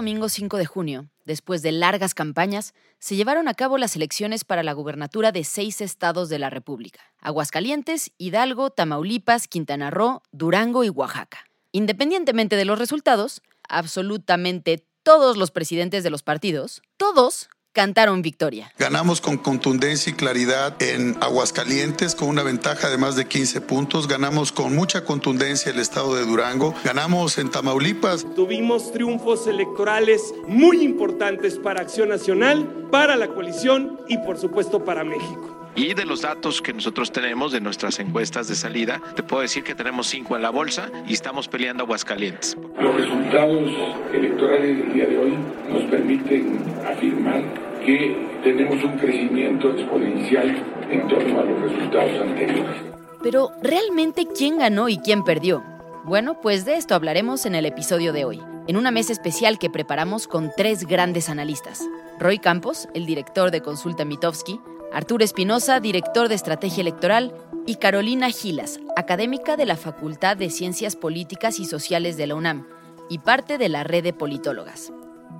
Domingo 5 de junio, después de largas campañas, se llevaron a cabo las elecciones para la gubernatura de seis estados de la República, Aguascalientes, Hidalgo, Tamaulipas, Quintana Roo, Durango y Oaxaca. Independientemente de los resultados, absolutamente todos los presidentes de los partidos, todos cantaron victoria. Ganamos con contundencia y claridad en Aguascalientes con una ventaja de más de 15 puntos. Ganamos con mucha contundencia el estado de Durango. Ganamos en Tamaulipas. Tuvimos triunfos electorales muy importantes para Acción Nacional, para la coalición y por supuesto para México. Y de los datos que nosotros tenemos de nuestras encuestas de salida, te puedo decir que tenemos cinco en la bolsa y estamos peleando Aguascalientes. Los resultados electorales del día de hoy nos permiten afirmar que tenemos un crecimiento exponencial en torno a los resultados anteriores. Pero, ¿realmente quién ganó y quién perdió? Bueno, pues de esto hablaremos en el episodio de hoy, en una mesa especial que preparamos con tres grandes analistas. Roy Campos, el director de Consulta Mitofsky, Arturo Espinosa, director de Estrategia Electoral, y Carolina Gilas, académica de la Facultad de Ciencias Políticas y Sociales de la UNAM y parte de la red de politólogas.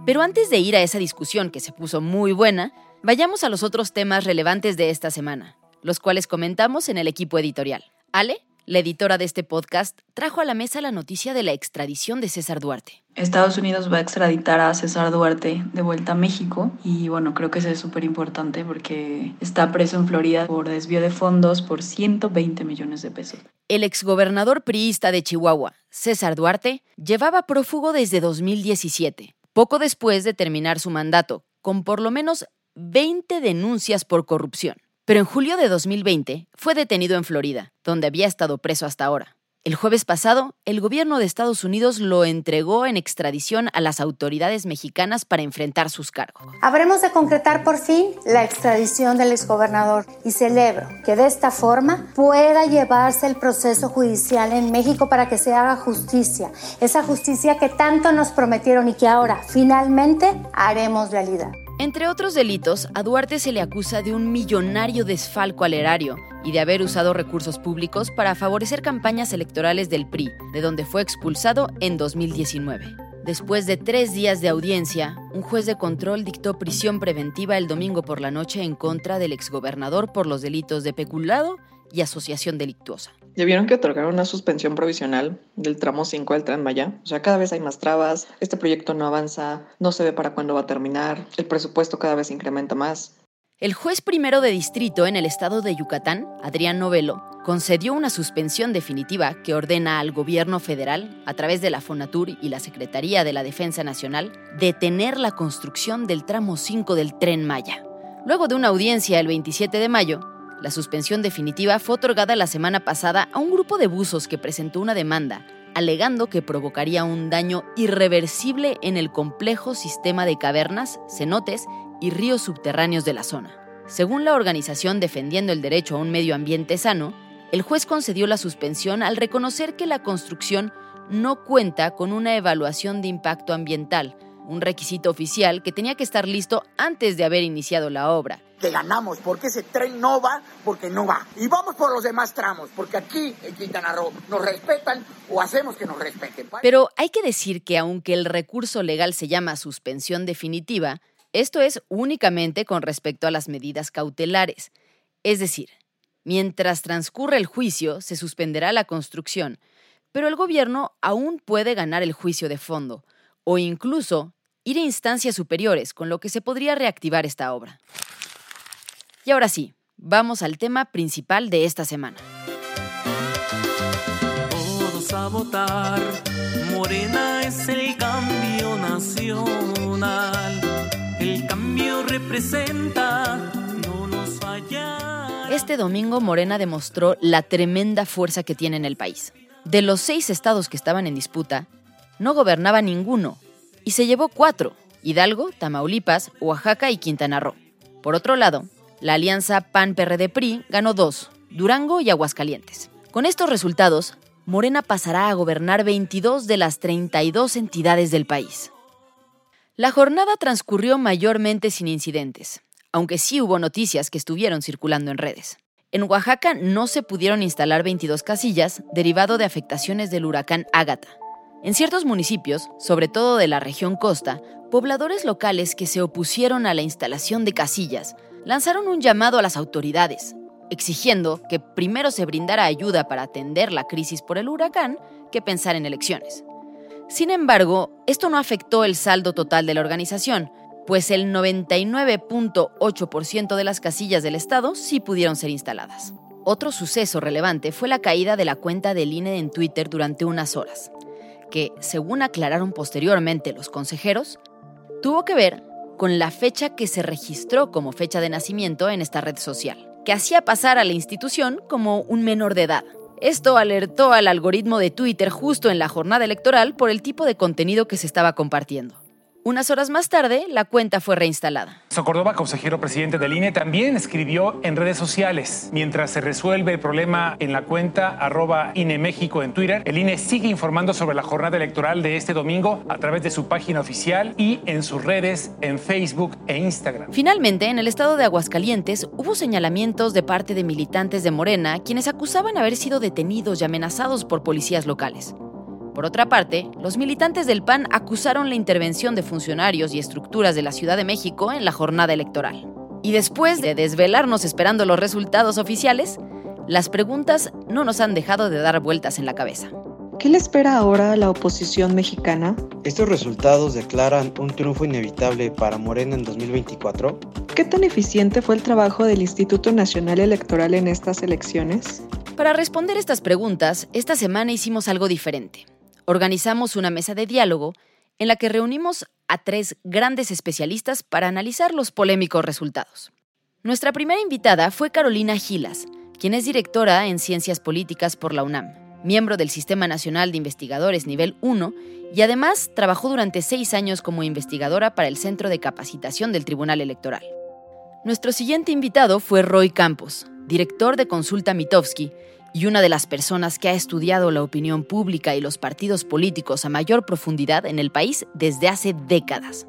Pero antes de ir a esa discusión que se puso muy buena, vayamos a los otros temas relevantes de esta semana, los cuales comentamos en el equipo editorial. Ale, la editora de este podcast, trajo a la mesa la noticia de la extradición de César Duarte. Estados Unidos va a extraditar a César Duarte de vuelta a México y bueno, creo que eso es súper importante porque está preso en Florida por desvío de fondos por 120 millones de pesos. El exgobernador priista de Chihuahua, César Duarte, llevaba prófugo desde 2017, poco después de terminar su mandato, con por lo menos 20 denuncias por corrupción. Pero en julio de 2020 fue detenido en Florida, donde había estado preso hasta ahora. El jueves pasado, el gobierno de Estados Unidos lo entregó en extradición a las autoridades mexicanas para enfrentar sus cargos. Habremos de concretar por fin la extradición del exgobernador y celebro que de esta forma pueda llevarse el proceso judicial en México para que se haga justicia, esa justicia que tanto nos prometieron y que ahora finalmente haremos realidad. Entre otros delitos, a Duarte se le acusa de un millonario desfalco al erario y de haber usado recursos públicos para favorecer campañas electorales del PRI, de donde fue expulsado en 2019. Después de tres días de audiencia, un juez de control dictó prisión preventiva el domingo por la noche en contra del exgobernador por los delitos de peculado y asociación delictuosa. ¿Ya que otorgaron una suspensión provisional del tramo 5 del Tren Maya? O sea, cada vez hay más trabas, este proyecto no avanza, no se ve para cuándo va a terminar, el presupuesto cada vez incrementa más. El juez primero de distrito en el estado de Yucatán, Adrián Novelo, concedió una suspensión definitiva que ordena al gobierno federal, a través de la Fonatur y la Secretaría de la Defensa Nacional, detener la construcción del tramo 5 del Tren Maya. Luego de una audiencia el 27 de mayo, la suspensión definitiva fue otorgada la semana pasada a un grupo de buzos que presentó una demanda, alegando que provocaría un daño irreversible en el complejo sistema de cavernas, cenotes y ríos subterráneos de la zona. Según la organización defendiendo el derecho a un medio ambiente sano, el juez concedió la suspensión al reconocer que la construcción no cuenta con una evaluación de impacto ambiental, un requisito oficial que tenía que estar listo antes de haber iniciado la obra. Que ganamos, porque ese tren no va, porque no va. Y vamos por los demás tramos, porque aquí en Quintana Roo nos respetan o hacemos que nos respeten. Pero hay que decir que aunque el recurso legal se llama suspensión definitiva, Esto es únicamente con respecto a las medidas cautelares. Es decir, mientras transcurre el juicio, se suspenderá la construcción, pero el gobierno aún puede ganar el juicio de fondo, o incluso ir a instancias superiores, con lo que se podría reactivar esta obra. Y ahora sí, vamos al tema principal de esta semana. Todos a votar, Morena es el cambio nacional. El cambio representa, no nos falla. Este domingo Morena demostró la tremenda fuerza que tiene en el país. De los seis estados que estaban en disputa, no gobernaba ninguno y se llevó cuatro, Hidalgo, Tamaulipas, Oaxaca y Quintana Roo. Por otro lado, la alianza PAN-PRD-PRI ganó dos, Durango y Aguascalientes. Con estos resultados, Morena pasará a gobernar 22 de las 32 entidades del país. La jornada transcurrió mayormente sin incidentes, aunque sí hubo noticias que estuvieron circulando en redes. En Oaxaca no se pudieron instalar 22 casillas derivado de afectaciones del huracán Ágata. En ciertos municipios, sobre todo de la región costa, pobladores locales que se opusieron a la instalación de casillas lanzaron un llamado a las autoridades, exigiendo que primero se brindara ayuda para atender la crisis por el huracán que pensar en elecciones. Sin embargo, esto no afectó el saldo total de la organización, pues el 99.8% de las casillas del Estado sí pudieron ser instaladas. Otro suceso relevante fue la caída de la cuenta del INE en Twitter durante unas horas, que, según aclararon posteriormente los consejeros, tuvo que ver con la fecha que se registró como fecha de nacimiento en esta red social, que hacía pasar a la institución como un menor de edad. Esto alertó al algoritmo de Twitter justo en la jornada electoral por el tipo de contenido que se estaba compartiendo. Unas horas más tarde, la cuenta fue reinstalada. Córdoba, consejero presidente del INE, también escribió en redes sociales. Mientras se resuelve el problema en la cuenta arroba INE México en Twitter, el INE sigue informando sobre la jornada electoral de este domingo a través de su página oficial y en sus redes en Facebook e Instagram. Finalmente, en el estado de Aguascalientes hubo señalamientos de parte de militantes de Morena quienes acusaban haber sido detenidos y amenazados por policías locales. Por otra parte, los militantes del PAN acusaron la intervención de funcionarios y estructuras de la Ciudad de México en la jornada electoral. Y después de desvelarnos esperando los resultados oficiales, las preguntas no nos han dejado de dar vueltas en la cabeza. ¿Qué le espera ahora a la oposición mexicana? ¿Estos resultados declaran un triunfo inevitable para Morena en 2024? ¿Qué tan eficiente fue el trabajo del Instituto Nacional Electoral en estas elecciones? Para responder estas preguntas, esta semana hicimos algo diferente organizamos una mesa de diálogo en la que reunimos a tres grandes especialistas para analizar los polémicos resultados. Nuestra primera invitada fue Carolina Gilas, quien es directora en Ciencias Políticas por la UNAM, miembro del Sistema Nacional de Investigadores Nivel 1 y además trabajó durante seis años como investigadora para el Centro de Capacitación del Tribunal Electoral. Nuestro siguiente invitado fue Roy Campos, director de Consulta Mitofsky, y una de las personas que ha estudiado la opinión pública y los partidos políticos a mayor profundidad en el país desde hace décadas.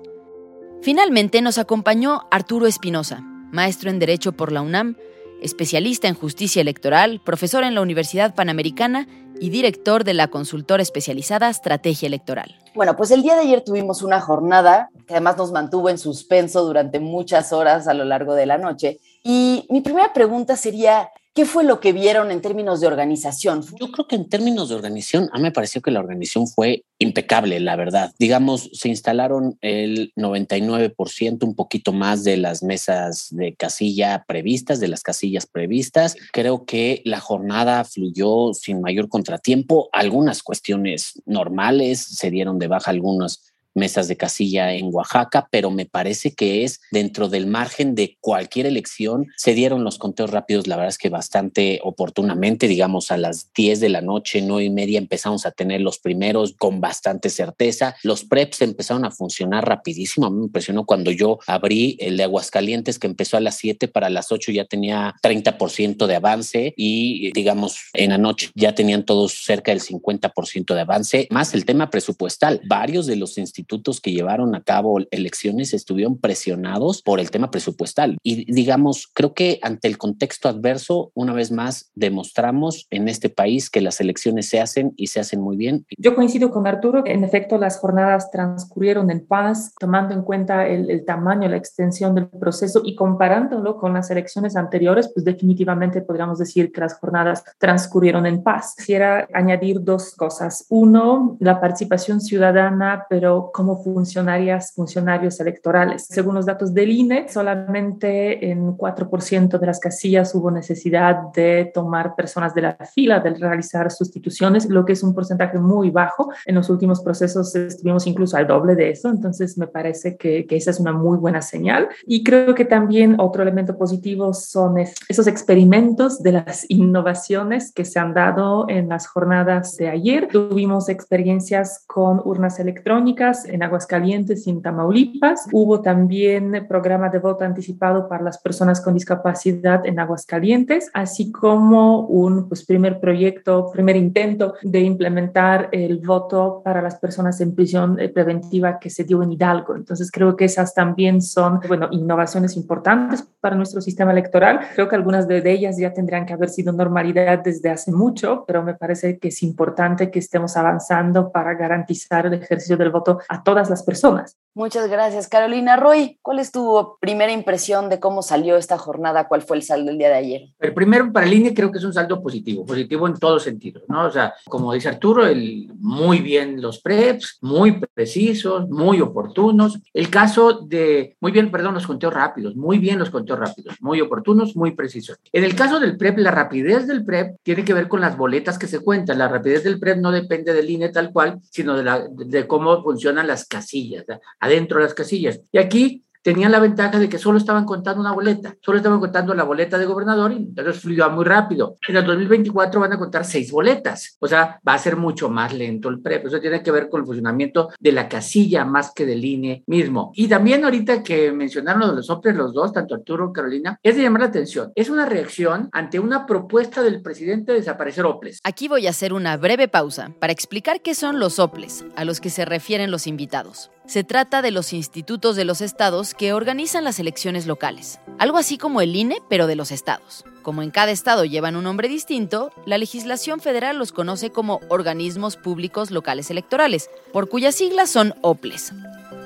Finalmente nos acompañó Arturo Espinosa, maestro en Derecho por la UNAM, especialista en justicia electoral, profesor en la Universidad Panamericana y director de la consultora especializada Estrategia Electoral. Bueno, pues el día de ayer tuvimos una jornada que además nos mantuvo en suspenso durante muchas horas a lo largo de la noche. Y mi primera pregunta sería, ¿Qué fue lo que vieron en términos de organización? Yo creo que en términos de organización, a mí me pareció que la organización fue impecable, la verdad. Digamos, se instalaron el 99%, un poquito más de las mesas de casilla previstas, de las casillas previstas. Creo que la jornada fluyó sin mayor contratiempo. Algunas cuestiones normales, se dieron de baja algunos mesas de casilla en Oaxaca, pero me parece que es dentro del margen de cualquier elección. Se dieron los conteos rápidos, la verdad es que bastante oportunamente, digamos a las 10 de la noche, 9 y media empezamos a tener los primeros con bastante certeza. Los preps empezaron a funcionar rapidísimo. A mí me impresionó cuando yo abrí el de Aguascalientes que empezó a las 7 para las 8 ya tenía 30% de avance y digamos en la noche ya tenían todos cerca del 50% de avance, más el tema presupuestal. Varios de los institutos institutos que llevaron a cabo elecciones estuvieron presionados por el tema presupuestal. Y digamos, creo que ante el contexto adverso, una vez más, demostramos en este país que las elecciones se hacen y se hacen muy bien. Yo coincido con Arturo, en efecto las jornadas transcurrieron en paz, tomando en cuenta el, el tamaño, la extensión del proceso y comparándolo con las elecciones anteriores, pues definitivamente podríamos decir que las jornadas transcurrieron en paz. Quisiera añadir dos cosas. Uno, la participación ciudadana, pero como funcionarias, funcionarios electorales. Según los datos del INE, solamente en 4% de las casillas hubo necesidad de tomar personas de la fila, de realizar sustituciones, lo que es un porcentaje muy bajo. En los últimos procesos estuvimos incluso al doble de eso, entonces me parece que, que esa es una muy buena señal. Y creo que también otro elemento positivo son esos experimentos de las innovaciones que se han dado en las jornadas de ayer. Tuvimos experiencias con urnas electrónicas en Aguascalientes y en Tamaulipas. Hubo también programa de voto anticipado para las personas con discapacidad en Aguascalientes, así como un pues, primer proyecto, primer intento de implementar el voto para las personas en prisión eh, preventiva que se dio en Hidalgo. Entonces creo que esas también son, bueno, innovaciones importantes para nuestro sistema electoral. Creo que algunas de ellas ya tendrían que haber sido normalidad desde hace mucho, pero me parece que es importante que estemos avanzando para garantizar el ejercicio del voto a todas las personas. Muchas gracias, Carolina. Roy, ¿cuál es tu primera impresión de cómo salió esta jornada? ¿Cuál fue el saldo el día de ayer? El primero, para el INE, creo que es un saldo positivo, positivo en todos sentidos, ¿no? O sea, como dice Arturo, el, muy bien los PREPs, muy precisos, muy oportunos. El caso de, muy bien, perdón, los conteos rápidos, muy bien los conteos rápidos, muy oportunos, muy precisos. En el caso del PREP, la rapidez del PREP tiene que ver con las boletas que se cuentan. La rapidez del PREP no depende del INE tal cual, sino de, la, de cómo funcionan las casillas, adentro de las casillas. Y aquí tenían la ventaja de que solo estaban contando una boleta, solo estaban contando la boleta de gobernador y entonces fluyó muy rápido. En el 2024 van a contar seis boletas, o sea, va a ser mucho más lento el PREP. Eso tiene que ver con el funcionamiento de la casilla más que del INE mismo. Y también ahorita que mencionaron lo de los OPRES, los dos, tanto Arturo Carolina, es de llamar la atención. Es una reacción ante una propuesta del presidente de desaparecer OPLES. Aquí voy a hacer una breve pausa para explicar qué son los OPLES, a los que se refieren los invitados. Se trata de los institutos de los estados que organizan las elecciones locales, algo así como el INE, pero de los estados. Como en cada estado llevan un nombre distinto, la legislación federal los conoce como organismos públicos locales electorales, por cuyas siglas son OPLES.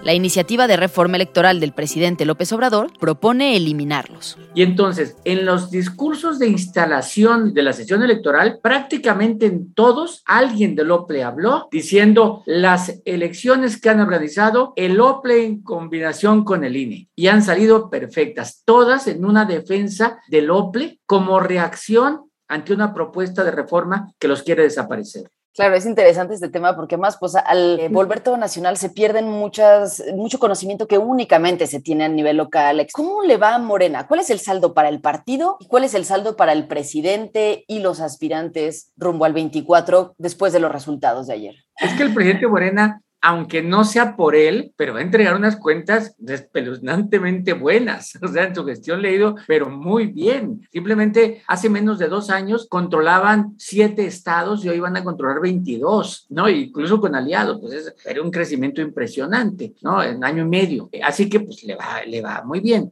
La iniciativa de reforma electoral del presidente López Obrador propone eliminarlos. Y entonces, en los discursos de instalación de la sesión electoral, prácticamente en todos alguien del OPLE habló diciendo las elecciones que han organizado el OPLE en combinación con el INE y han salido perfectas, todas en una defensa del OPLE como reacción ante una propuesta de reforma que los quiere desaparecer. Claro, es interesante este tema porque más, pues al eh, volver todo nacional se pierden muchas, mucho conocimiento que únicamente se tiene a nivel local. ¿Cómo le va a Morena? ¿Cuál es el saldo para el partido y cuál es el saldo para el presidente y los aspirantes rumbo al 24 después de los resultados de ayer? Es que el presidente Morena aunque no sea por él, pero va a entregar unas cuentas espeluznantemente buenas. O sea, en su gestión le ha ido, pero muy bien. Simplemente hace menos de dos años controlaban siete estados y hoy van a controlar 22, ¿no? Incluso con aliados, pues es, era un crecimiento impresionante, ¿no? En año y medio. Así que pues le va, le va muy bien.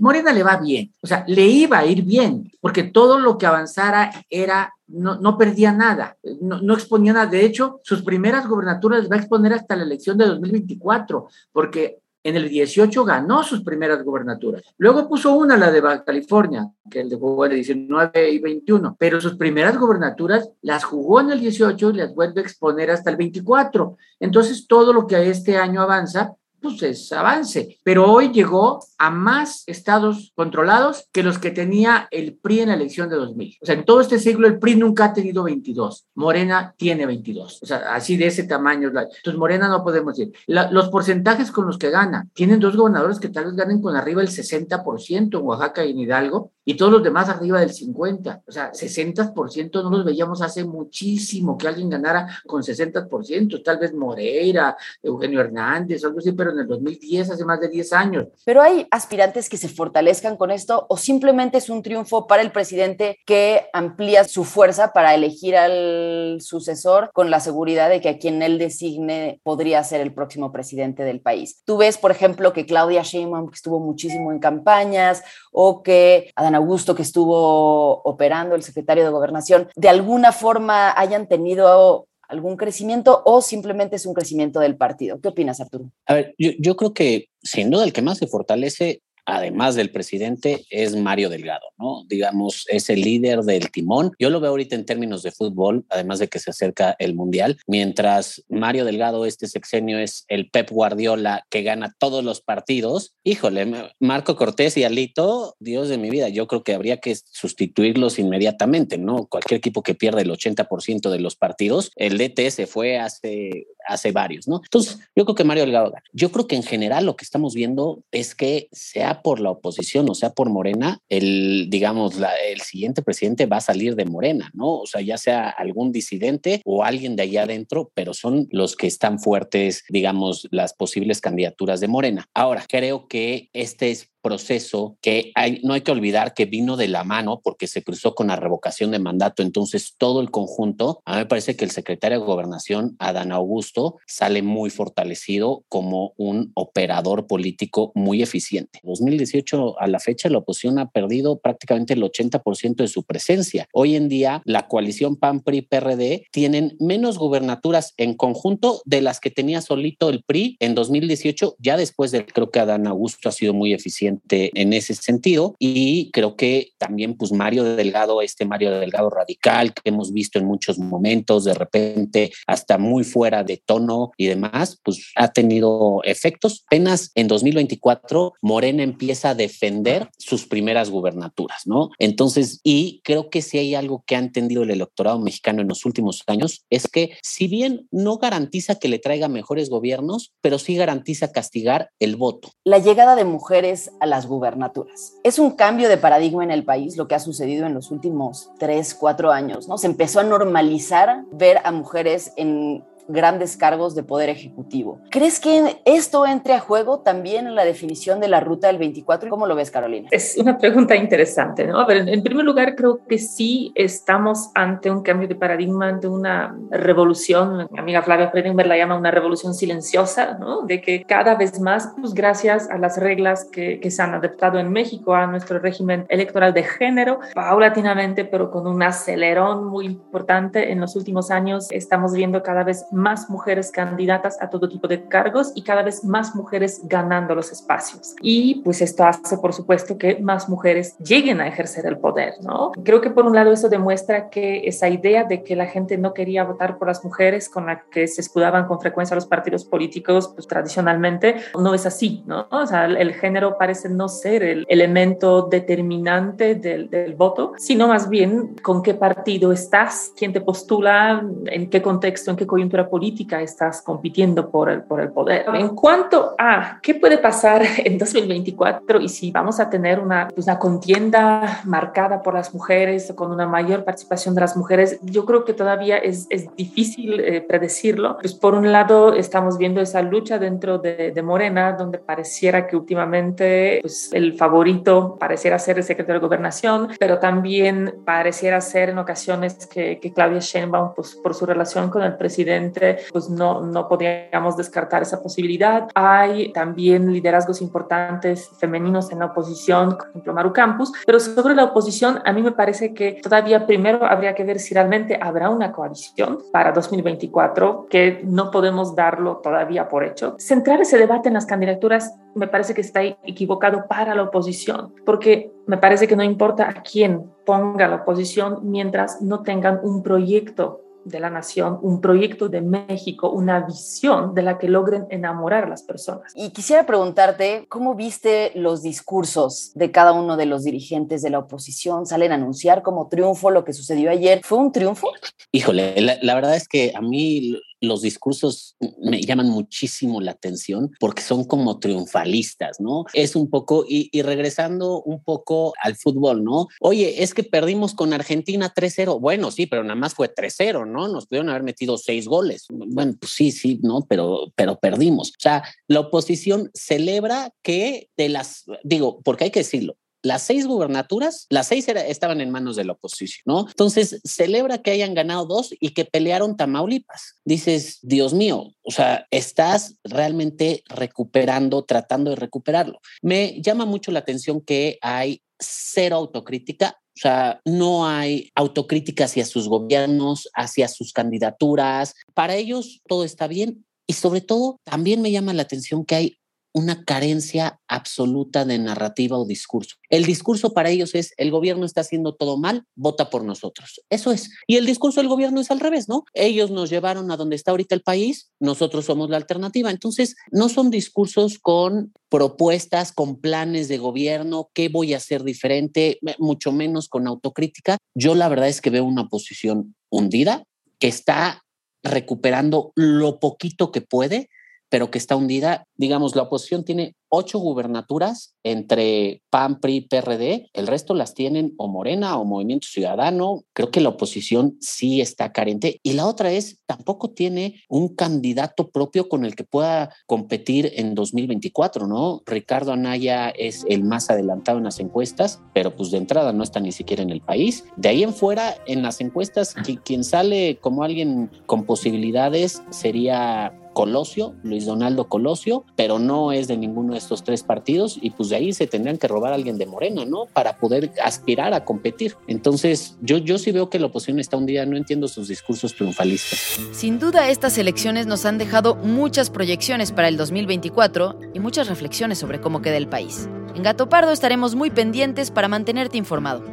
Morena le va bien, o sea, le iba a ir bien, porque todo lo que avanzara era no, no, perdía nada, no, no, exponía nada. De hecho, sus primeras gobernaturas va a exponer hasta la elección de 2024, porque en el 18 ganó sus primeras gobernaturas. Luego puso una, la de Baja California, que él jugó en el 19 y 21, pero sus primeras gobernaturas las jugó en el 18 y las vuelve a exponer hasta el 24. Entonces, todo lo que este año avanza pues es avance. Pero hoy llegó a más estados controlados que los que tenía el PRI en la elección de 2000. O sea, en todo este siglo el PRI nunca ha tenido 22. Morena tiene 22. O sea, así de ese tamaño. Entonces, Morena no podemos decir. los porcentajes con los que gana. Tienen dos gobernadores que tal vez ganen con arriba el 60% en Oaxaca y en Hidalgo y todos los demás arriba del 50. O sea, 60% no los veíamos hace muchísimo que alguien ganara con 60%, tal vez Moreira, Eugenio Hernández, algo así, pero en el 2010, hace más de 10 años. Pero hay aspirantes que se fortalezcan con esto o simplemente es un triunfo para el presidente que amplía su fuerza para elegir al sucesor con la seguridad de que a quien él designe podría ser el próximo presidente del país. Tú ves, por ejemplo, que Claudia Sheinbaum que estuvo muchísimo en campañas o que Adán Augusto que estuvo operando el secretario de Gobernación, de alguna forma hayan tenido algún crecimiento o simplemente es un crecimiento del partido. ¿Qué opinas, Arturo? A ver, yo, yo creo que sin duda el que más se fortalece además del presidente, es Mario Delgado, ¿no? Digamos, es el líder del timón. Yo lo veo ahorita en términos de fútbol, además de que se acerca el Mundial, mientras Mario Delgado este sexenio es el Pep Guardiola que gana todos los partidos. Híjole, Marco Cortés y Alito, Dios de mi vida, yo creo que habría que sustituirlos inmediatamente, ¿no? Cualquier equipo que pierda el 80% de los partidos, el DT se fue hace, hace varios, ¿no? Entonces, yo creo que Mario Delgado. Yo creo que en general lo que estamos viendo es que se ha por la oposición o sea por Morena, el, digamos, el siguiente presidente va a salir de Morena, ¿no? O sea, ya sea algún disidente o alguien de allá adentro, pero son los que están fuertes, digamos, las posibles candidaturas de Morena. Ahora, creo que este es proceso que no hay que olvidar que vino de la mano porque se cruzó con la revocación de mandato. Entonces, todo el conjunto, a mí me parece que el secretario de Gobernación, Adán Augusto, sale muy fortalecido como un operador político muy eficiente. 2018 a la fecha, la oposición ha perdido prácticamente el 80% de su presencia. Hoy en día, la coalición PAN-PRI-PRD tienen menos gubernaturas en conjunto de las que tenía solito el PRI en 2018, ya después de, creo que Adán Augusto ha sido muy eficiente en ese sentido. Y creo que también, pues Mario Delgado, este Mario Delgado radical que hemos visto en muchos momentos, de repente hasta muy fuera de tono y demás, pues ha tenido efectos. Apenas en 2024, Morena empieza a defender sus primeras gubernaturas, ¿no? Entonces, y creo que si hay algo que ha entendido el electorado mexicano en los últimos años, es que si bien no garantiza que le traiga mejores gobiernos, pero sí garantiza castigar el voto. La llegada de mujeres a las gubernaturas. Es un cambio de paradigma en el país lo que ha sucedido en los últimos tres, cuatro años, ¿no? Se empezó a normalizar ver a mujeres en grandes cargos de poder ejecutivo. ¿Crees que esto entre a juego también en la definición de la ruta del 24? ¿Cómo lo ves, Carolina? Es una pregunta interesante, ¿no? A ver, en primer lugar, creo que sí estamos ante un cambio de paradigma, ante una revolución. Mi amiga Flavia Fredenberg la llama una revolución silenciosa, ¿no? De que cada vez más, pues gracias a las reglas que, que se han adaptado en México a nuestro régimen electoral de género, paulatinamente, pero con un acelerón muy importante en los últimos años, estamos viendo cada vez más mujeres candidatas a todo tipo de cargos y cada vez más mujeres ganando los espacios. Y pues esto hace, por supuesto, que más mujeres lleguen a ejercer el poder, ¿no? Creo que por un lado eso demuestra que esa idea de que la gente no quería votar por las mujeres con la que se escudaban con frecuencia los partidos políticos, pues tradicionalmente no es así, ¿no? O sea, el género parece no ser el elemento determinante del, del voto, sino más bien con qué partido estás, quién te postula, en qué contexto, en qué coyuntura política estás compitiendo por el, por el poder. En cuanto a qué puede pasar en 2024 y si vamos a tener una, pues, una contienda marcada por las mujeres, con una mayor participación de las mujeres, yo creo que todavía es, es difícil eh, predecirlo. Pues por un lado estamos viendo esa lucha dentro de, de Morena, donde pareciera que últimamente pues, el favorito pareciera ser el secretario de Gobernación, pero también pareciera ser en ocasiones que, que Claudia Sheinbaum, pues, por su relación con el presidente, pues no, no podríamos descartar esa posibilidad. Hay también liderazgos importantes femeninos en la oposición, por ejemplo, Maru Campus, pero sobre la oposición, a mí me parece que todavía primero habría que ver si realmente habrá una coalición para 2024, que no podemos darlo todavía por hecho. Centrar ese debate en las candidaturas me parece que está equivocado para la oposición, porque me parece que no importa a quién ponga la oposición mientras no tengan un proyecto de la nación, un proyecto de México, una visión de la que logren enamorar a las personas. Y quisiera preguntarte, ¿cómo viste los discursos de cada uno de los dirigentes de la oposición? ¿Salen a anunciar como triunfo lo que sucedió ayer? ¿Fue un triunfo? Híjole, la, la verdad es que a mí los discursos me llaman muchísimo la atención porque son como triunfalistas, ¿no? Es un poco, y, regresando un poco al fútbol, ¿no? Oye, es que perdimos con Argentina 3-0. Bueno, sí, pero nada más fue 3-0, ¿no? Nos pudieron haber metido seis goles. Bueno, pues sí, sí, ¿no? Pero, pero perdimos. O sea, la oposición celebra que de las, digo, porque hay que decirlo, las seis gubernaturas, las seis estaban en manos de la oposición, ¿no? Entonces, celebra que hayan ganado dos y que pelearon Tamaulipas. Dices, Dios mío, o sea, estás realmente recuperando, tratando de recuperarlo. Me llama mucho la atención que hay cero autocrítica. O sea, no hay autocrítica hacia sus gobiernos, hacia sus candidaturas. Para ellos todo está bien. Y sobre todo, también me llama la atención que hay una carencia absoluta de narrativa o discurso. El discurso para ellos es, el gobierno está haciendo todo mal, vota por nosotros. Eso es. Y el discurso del gobierno es al revés, ¿no? Ellos nos llevaron a donde está ahorita el país, nosotros somos la alternativa. Entonces, no son discursos con propuestas, con planes de gobierno, qué voy a hacer diferente, mucho menos con autocrítica. Yo la verdad es que veo una posición hundida que está recuperando lo poquito que puede, pero que está hundida. Digamos, la oposición tiene ocho gubernaturas entre PAN, PRI, PRD. El resto las tienen o Morena o Movimiento Ciudadano. Creo que la oposición sí está carente. Y la otra es, tampoco tiene un candidato propio con el que pueda competir en 2024, ¿no? Ricardo Anaya es el más adelantado en las encuestas, pero pues de entrada no está ni siquiera en el país. De ahí en fuera, en las encuestas, quien sale como alguien con posibilidades sería Colosio, Luis Donaldo Colosio, pero no es de ninguno de estos tres partidos y pues de ahí se tendrían que robar a alguien de Morena, ¿no? Para poder aspirar a competir. Entonces, yo, yo sí veo que la oposición está hundida, no entiendo sus discursos triunfalistas. Sin duda, estas elecciones nos han dejado muchas proyecciones para el 2024 y muchas reflexiones sobre cómo queda el país. En Gato Pardo estaremos muy pendientes para mantenerte informado.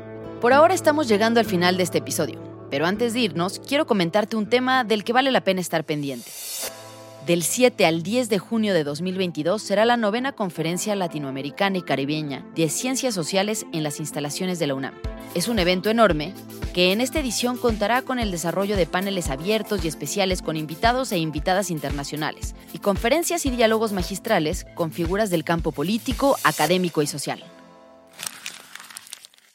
Por ahora estamos llegando al final de este episodio, pero antes de irnos, quiero comentarte un tema del que vale la pena estar pendiente. Del 7 al 10 de junio de 2022 será la novena conferencia latinoamericana y caribeña de ciencias sociales en las instalaciones de la UNAM. Es un evento enorme que en esta edición contará con el desarrollo de paneles abiertos y especiales con invitados e invitadas internacionales y conferencias y diálogos magistrales con figuras del campo político, académico y social.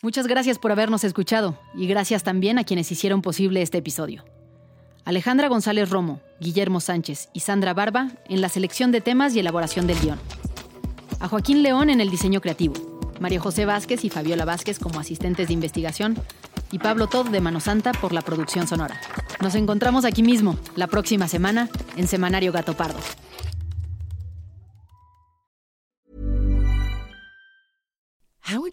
Muchas gracias por habernos escuchado y gracias también a quienes hicieron posible este episodio. Alejandra González Romo, Guillermo Sánchez y Sandra Barba en la selección de temas y elaboración del guion. A Joaquín León en el diseño creativo, María José Vázquez y Fabiola Vázquez como asistentes de investigación y Pablo Todd de Mano Santa por la producción sonora. Nos encontramos aquí mismo, la próxima semana, en Semanario Gato Pardo.